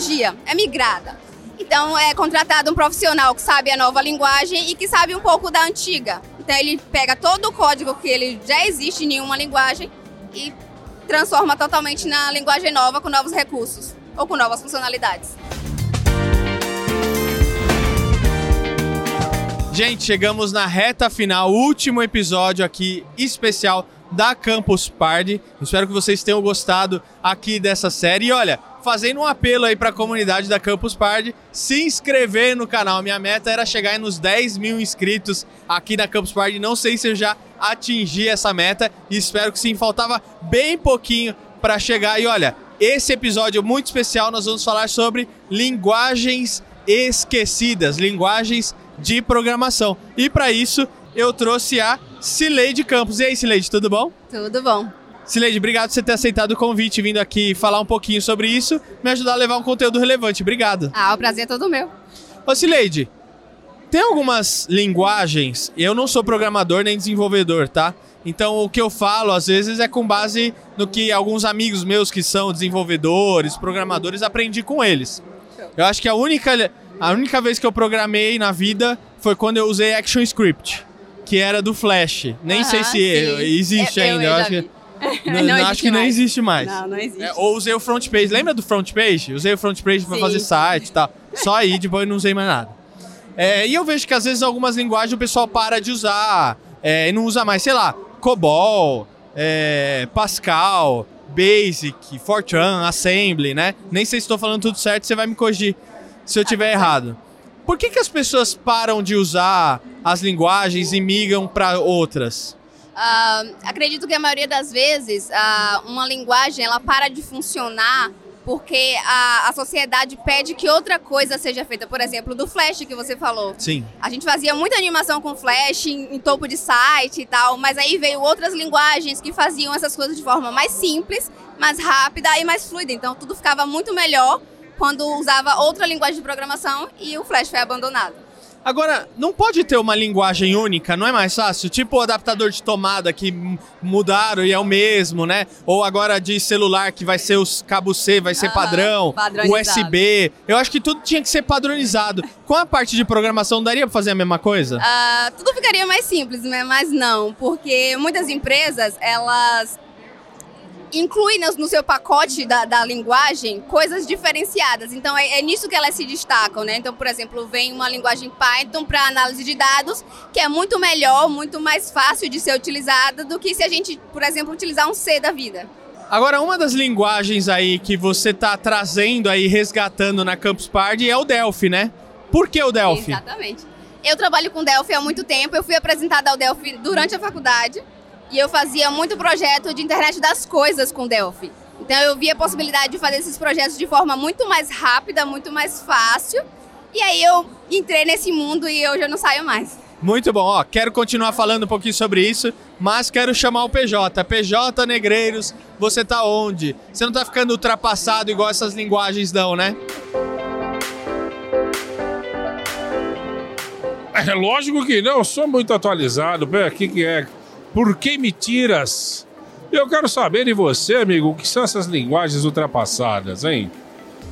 tecnologia, é migrada. Então é contratado um profissional que sabe a nova linguagem e que sabe um pouco da antiga. Então ele pega todo o código que ele já existe em uma linguagem e transforma totalmente na linguagem nova com novos recursos ou com novas funcionalidades. Gente, chegamos na reta final, último episódio aqui especial da Campus Party. Espero que vocês tenham gostado aqui dessa série. E olha, fazendo um apelo aí para a comunidade da Campus Party, se inscrever no canal. Minha meta era chegar nos 10 mil inscritos aqui na Campus Party. Não sei se eu já atingi essa meta e espero que sim. Faltava bem pouquinho para chegar. E olha, esse episódio muito especial nós vamos falar sobre linguagens esquecidas, linguagens de programação. E para isso eu trouxe a Cileide Campos. E aí, Cileide, tudo bom? Tudo bom. Cileide, obrigado por você ter aceitado o convite, vindo aqui falar um pouquinho sobre isso, me ajudar a levar um conteúdo relevante. Obrigado. Ah, o prazer é todo meu. Ô, Cileide, tem algumas linguagens, eu não sou programador nem desenvolvedor, tá? Então o que eu falo às vezes é com base no que alguns amigos meus que são desenvolvedores, programadores, aprendi com eles. Eu acho que a única, a única vez que eu programei na vida foi quando eu usei ActionScript, que era do Flash. Nem sei se sim. existe Eu- eu ainda. Eu, já acho que. Não, Não acho que não mais. existe mais. Não, não existe. É, ou usei o front page. Lembra do front page? Usei o front page pra Sim. fazer site e tal. Só aí, depois não usei mais nada. É, e eu vejo que às vezes algumas linguagens o pessoal para de usar é, e não usa mais, sei lá, COBOL, é, Pascal, Basic, Fortran, Assembly, né? Nem sei se estou falando tudo certo, você vai me corrigir se eu tiver errado. Por que, que as pessoas param de usar as linguagens e migram para outras? Ah, acredito que a maioria das vezes ah, uma linguagem ela para de funcionar porque a, a sociedade pede que outra coisa seja feita. Por exemplo, do Flash que você falou. Sim. A gente fazia muita animação com Flash em, em topo de site e tal, mas aí veio outras linguagens que faziam essas coisas de forma mais simples, mais rápida e mais fluida. Então tudo ficava muito melhor quando usava outra linguagem de programação e o Flash foi abandonado. Agora, não pode ter uma linguagem única, não é mais fácil? Tipo o adaptador de tomada que mudaram e é o mesmo, né? Ou agora de celular que vai ser os cabo C, vai ser Aham, padrão. USB. Eu acho que tudo tinha que ser padronizado. Com a parte de programação, daria pra fazer a mesma coisa? Ah, tudo ficaria mais simples, né? mas não, porque muitas empresas, elas incluem no, no seu pacote da, da linguagem coisas diferenciadas. Então é, é nisso que elas se destacam, né? Então, por exemplo, vem uma linguagem Python para análise de dados, que é muito melhor, muito mais fácil de ser utilizada do que se a gente, por exemplo, utilizar um C da vida. Agora, uma das linguagens aí que você tá trazendo aí, resgatando na Campus Party é o Delphi, né? Por que o Delphi? Exatamente. Eu trabalho com Delphi há muito tempo. Eu fui apresentada ao Delphi durante a faculdade e eu fazia muito projeto de internet das coisas com Delphi. Então eu vi a possibilidade de fazer esses projetos de forma muito mais rápida, muito mais fácil. E aí eu entrei nesse mundo e hoje eu não saio mais. Muito bom, ó, quero continuar falando um pouquinho sobre isso, mas quero chamar o PJ. PJ Negreiros, você tá onde? Você não tá ficando ultrapassado igual essas linguagens não, né? É lógico que não, eu sou muito atualizado. Pera, o que, que é? Por que me tiras? Eu quero saber de você, amigo, o que são essas linguagens ultrapassadas, hein?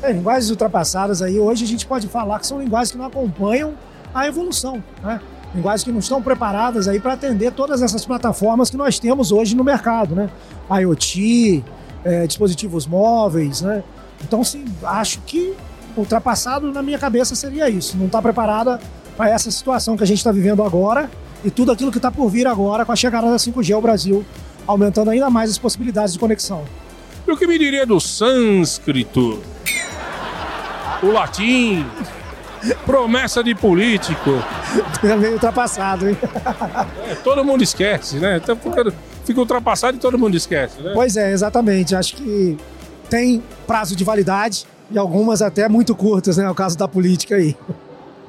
É, linguagens ultrapassadas aí, hoje a gente pode falar que são linguagens que não acompanham a evolução, né? Linguagens que não estão preparadas aí para atender todas essas plataformas que nós temos hoje no mercado, né? IoT, é, dispositivos móveis, né? Então, sim, acho que ultrapassado na minha cabeça seria isso. Não está preparada para essa situação que a gente está vivendo agora e tudo aquilo que está por vir agora com a chegada da 5G ao Brasil, aumentando ainda mais as possibilidades de conexão. E o que me diria do sânscrito? O latim? Promessa de político? É meio ultrapassado, hein? É, todo mundo esquece, né? Então fica, fica ultrapassado e todo mundo esquece, né? Pois é, exatamente. Acho que tem prazo de validade e algumas até muito curtas, né? É o caso da política aí.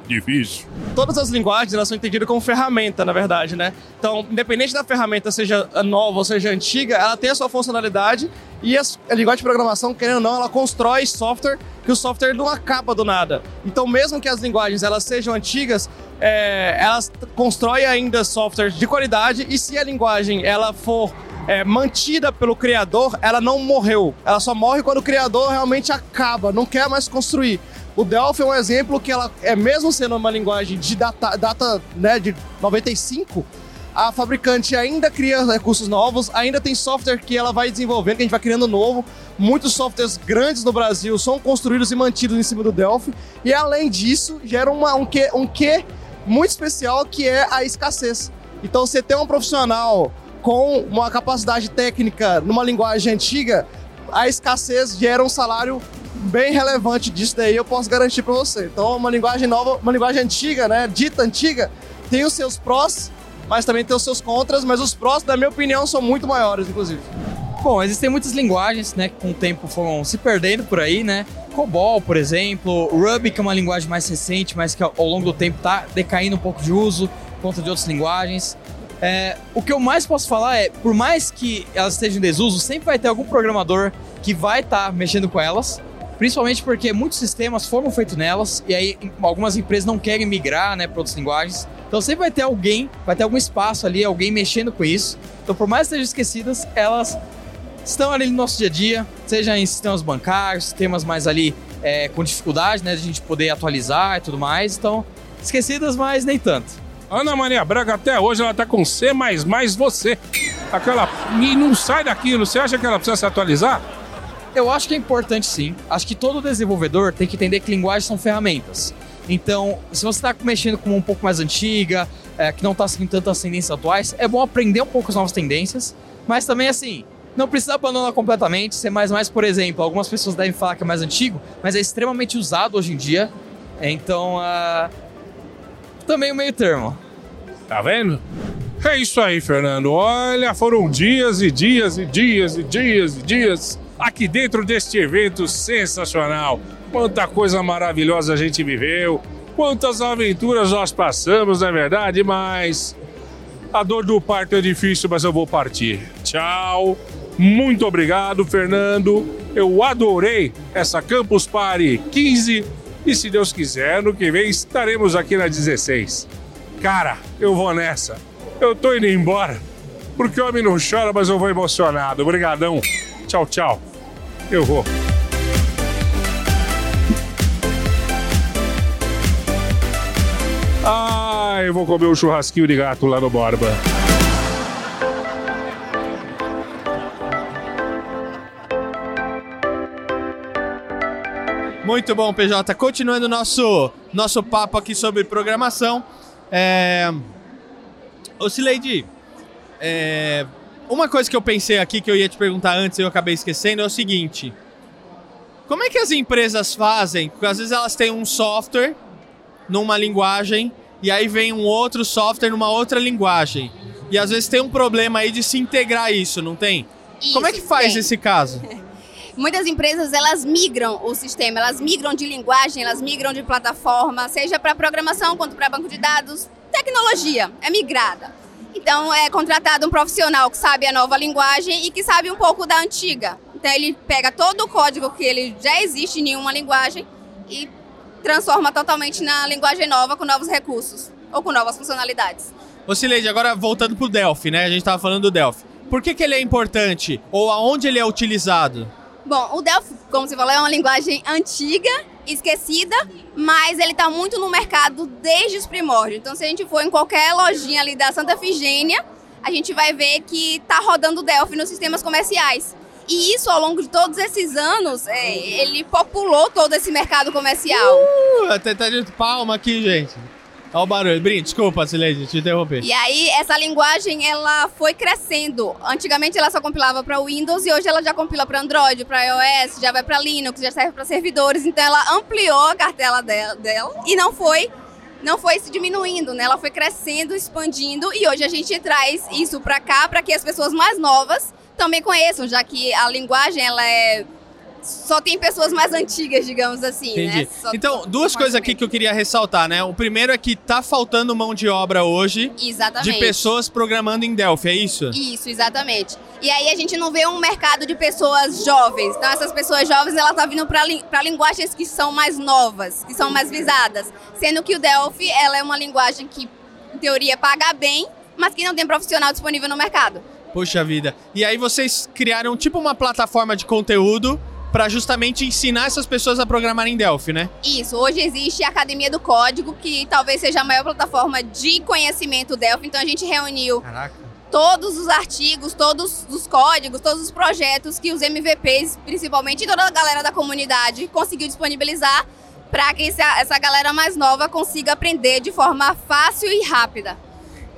Difícil. todas as linguagens elas são entendidas como ferramenta, na verdade, né? Então, independente da ferramenta seja nova ou seja antiga, ela tem a sua funcionalidade e a linguagem de programação, querendo ou não, ela constrói software que o software não acaba do nada. Então, mesmo que as linguagens elas sejam antigas, é, elas constroem ainda software de qualidade e se a linguagem ela for é, mantida pelo criador, ela não morreu. Ela só morre quando o criador realmente acaba, não quer mais construir. O Delphi é um exemplo que ela é mesmo sendo uma linguagem de data, data né, de 95, a fabricante ainda cria recursos novos, ainda tem software que ela vai desenvolvendo, que a gente vai criando novo. Muitos softwares grandes no Brasil são construídos e mantidos em cima do Delphi. E além disso, gera uma, um, quê, um quê muito especial que é a escassez. Então, você ter um profissional com uma capacidade técnica numa linguagem antiga, a escassez gera um salário bem relevante disso daí, eu posso garantir para você. Então, uma linguagem nova, uma linguagem antiga, né, dita antiga, tem os seus prós, mas também tem os seus contras, mas os prós, na minha opinião, são muito maiores, inclusive. Bom, existem muitas linguagens, né, que com o tempo foram se perdendo por aí, né? COBOL, por exemplo, Ruby, que é uma linguagem mais recente, mas que ao longo do tempo está decaindo um pouco de uso por conta de outras linguagens. É, o que eu mais posso falar é, por mais que elas estejam em desuso, sempre vai ter algum programador que vai estar tá mexendo com elas, principalmente porque muitos sistemas foram feitos nelas e aí algumas empresas não querem migrar né, para outras linguagens. Então sempre vai ter alguém, vai ter algum espaço ali, alguém mexendo com isso. Então por mais que estejam esquecidas, elas estão ali no nosso dia a dia, seja em sistemas bancários, sistemas mais ali é, com dificuldade, né, de a gente poder atualizar e tudo mais. Então esquecidas, mas nem tanto. Ana Maria Braga até hoje ela tá com C você. Aquela. E não sai daquilo. Você acha que ela precisa se atualizar? Eu acho que é importante sim. Acho que todo desenvolvedor tem que entender que linguagens são ferramentas. Então, se você está mexendo com um pouco mais antiga, é, que não está seguindo tantas tendências atuais, é bom aprender um pouco as novas tendências, mas também assim, não precisa abandonar completamente. C++, por exemplo, algumas pessoas devem falar que é mais antigo, mas é extremamente usado hoje em dia. Então, uh, também o meio termo. Tá vendo? É isso aí, Fernando. Olha, foram dias e dias e dias e dias e dias aqui dentro deste evento sensacional. Quanta coisa maravilhosa a gente viveu, quantas aventuras nós passamos, não é verdade? Mas a dor do parto é difícil, mas eu vou partir. Tchau. Muito obrigado, Fernando. Eu adorei essa Campus Party 15 e se Deus quiser, no que vem estaremos aqui na 16. Cara, eu vou nessa. Eu tô indo embora. Porque o homem não chora, mas eu vou emocionado. Obrigadão. Tchau, tchau. Eu vou. Ah, eu vou comer um churrasquinho de gato lá no Borba. Muito bom, PJ. Continuando nosso nosso papo aqui sobre programação. É... Ô, é... uma coisa que eu pensei aqui que eu ia te perguntar antes e eu acabei esquecendo é o seguinte. Como é que as empresas fazem? Porque às vezes elas têm um software numa linguagem e aí vem um outro software numa outra linguagem. E às vezes tem um problema aí de se integrar isso, não tem? Isso, Como é que faz tem. esse caso? Muitas empresas elas migram o sistema, elas migram de linguagem, elas migram de plataforma, seja para programação quanto para banco de dados, tecnologia é migrada. Então é contratado um profissional que sabe a nova linguagem e que sabe um pouco da antiga. Então ele pega todo o código que ele já existe em uma linguagem e transforma totalmente na linguagem nova com novos recursos ou com novas funcionalidades. Ô Sileide, agora voltando pro Delphi, né? A gente tava falando do Delphi. Por que, que ele é importante? Ou aonde ele é utilizado? Bom, o Delphi, como você falou, é uma linguagem antiga, esquecida, mas ele está muito no mercado desde os primórdios. Então, se a gente for em qualquer lojinha ali da Santa Figênia, a gente vai ver que está rodando Delphi nos sistemas comerciais. E isso, ao longo de todos esses anos, é, ele populou todo esse mercado comercial. Uh, até tá de palma aqui, gente. Olha o barulho. Brin, desculpa, Sileide, te interromper. E aí, essa linguagem, ela foi crescendo. Antigamente, ela só compilava para Windows e hoje ela já compila para Android, para iOS, já vai para Linux, já serve para servidores. Então, ela ampliou a cartela dela, dela e não foi não foi se diminuindo, né? Ela foi crescendo, expandindo e hoje a gente traz isso para cá para que as pessoas mais novas também conheçam, já que a linguagem ela é só tem pessoas mais antigas, digamos assim, Entendi. né? Só então, duas coisas aqui que eu queria ressaltar, né? O primeiro é que tá faltando mão de obra hoje Exatamente. de pessoas programando em Delphi, é isso? Isso, exatamente. E aí a gente não vê um mercado de pessoas jovens. Então essas pessoas jovens, ela tá vindo para li linguagens que são mais novas, que são mais visadas. Sendo que o Delphi, ela é uma linguagem que, em teoria, paga bem, mas que não tem profissional disponível no mercado. Poxa vida. E aí vocês criaram tipo uma plataforma de conteúdo para justamente ensinar essas pessoas a programarem em Delphi, né? Isso, hoje existe a Academia do Código, que talvez seja a maior plataforma de conhecimento Delphi, então a gente reuniu Caraca. todos os artigos, todos os códigos, todos os projetos que os MVPs, principalmente toda a galera da comunidade, conseguiu disponibilizar para que essa galera mais nova consiga aprender de forma fácil e rápida.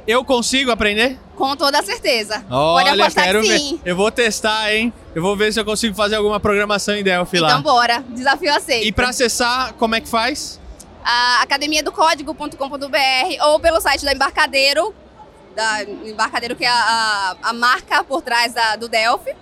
Eu consigo aprender? Com toda certeza. Olha, Pode apostar quero que ver. sim. Eu vou testar, hein? Eu vou ver se eu consigo fazer alguma programação em Delphi lá. Então bora, desafio aceito. E para acessar, como é que faz? a academia do código.com.br ou pelo site da Embarcadeiro, da Embarcadeiro que é a, a, a marca por trás da, do Delphi.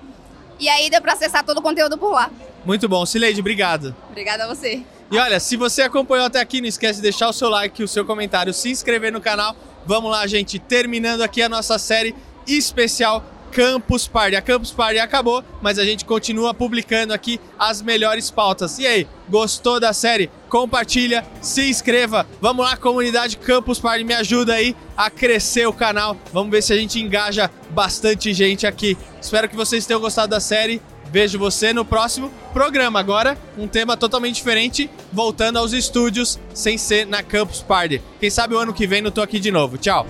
E aí dá para acessar todo o conteúdo por lá. Muito bom. Sileide, obrigado. Obrigada a você. E olha, se você acompanhou até aqui, não esquece de deixar o seu like, o seu comentário, se inscrever no canal. Vamos lá, gente, terminando aqui a nossa série especial Campus Party. A Campus Party acabou, mas a gente continua publicando aqui as melhores pautas. E aí, gostou da série? Compartilha, se inscreva. Vamos lá, comunidade Campus Party, me ajuda aí a crescer o canal. Vamos ver se a gente engaja bastante gente aqui. Espero que vocês tenham gostado da série. Vejo você no próximo programa. Agora, um tema totalmente diferente, voltando aos estúdios, sem ser na Campus Party. Quem sabe o ano que vem não tô aqui de novo. Tchau!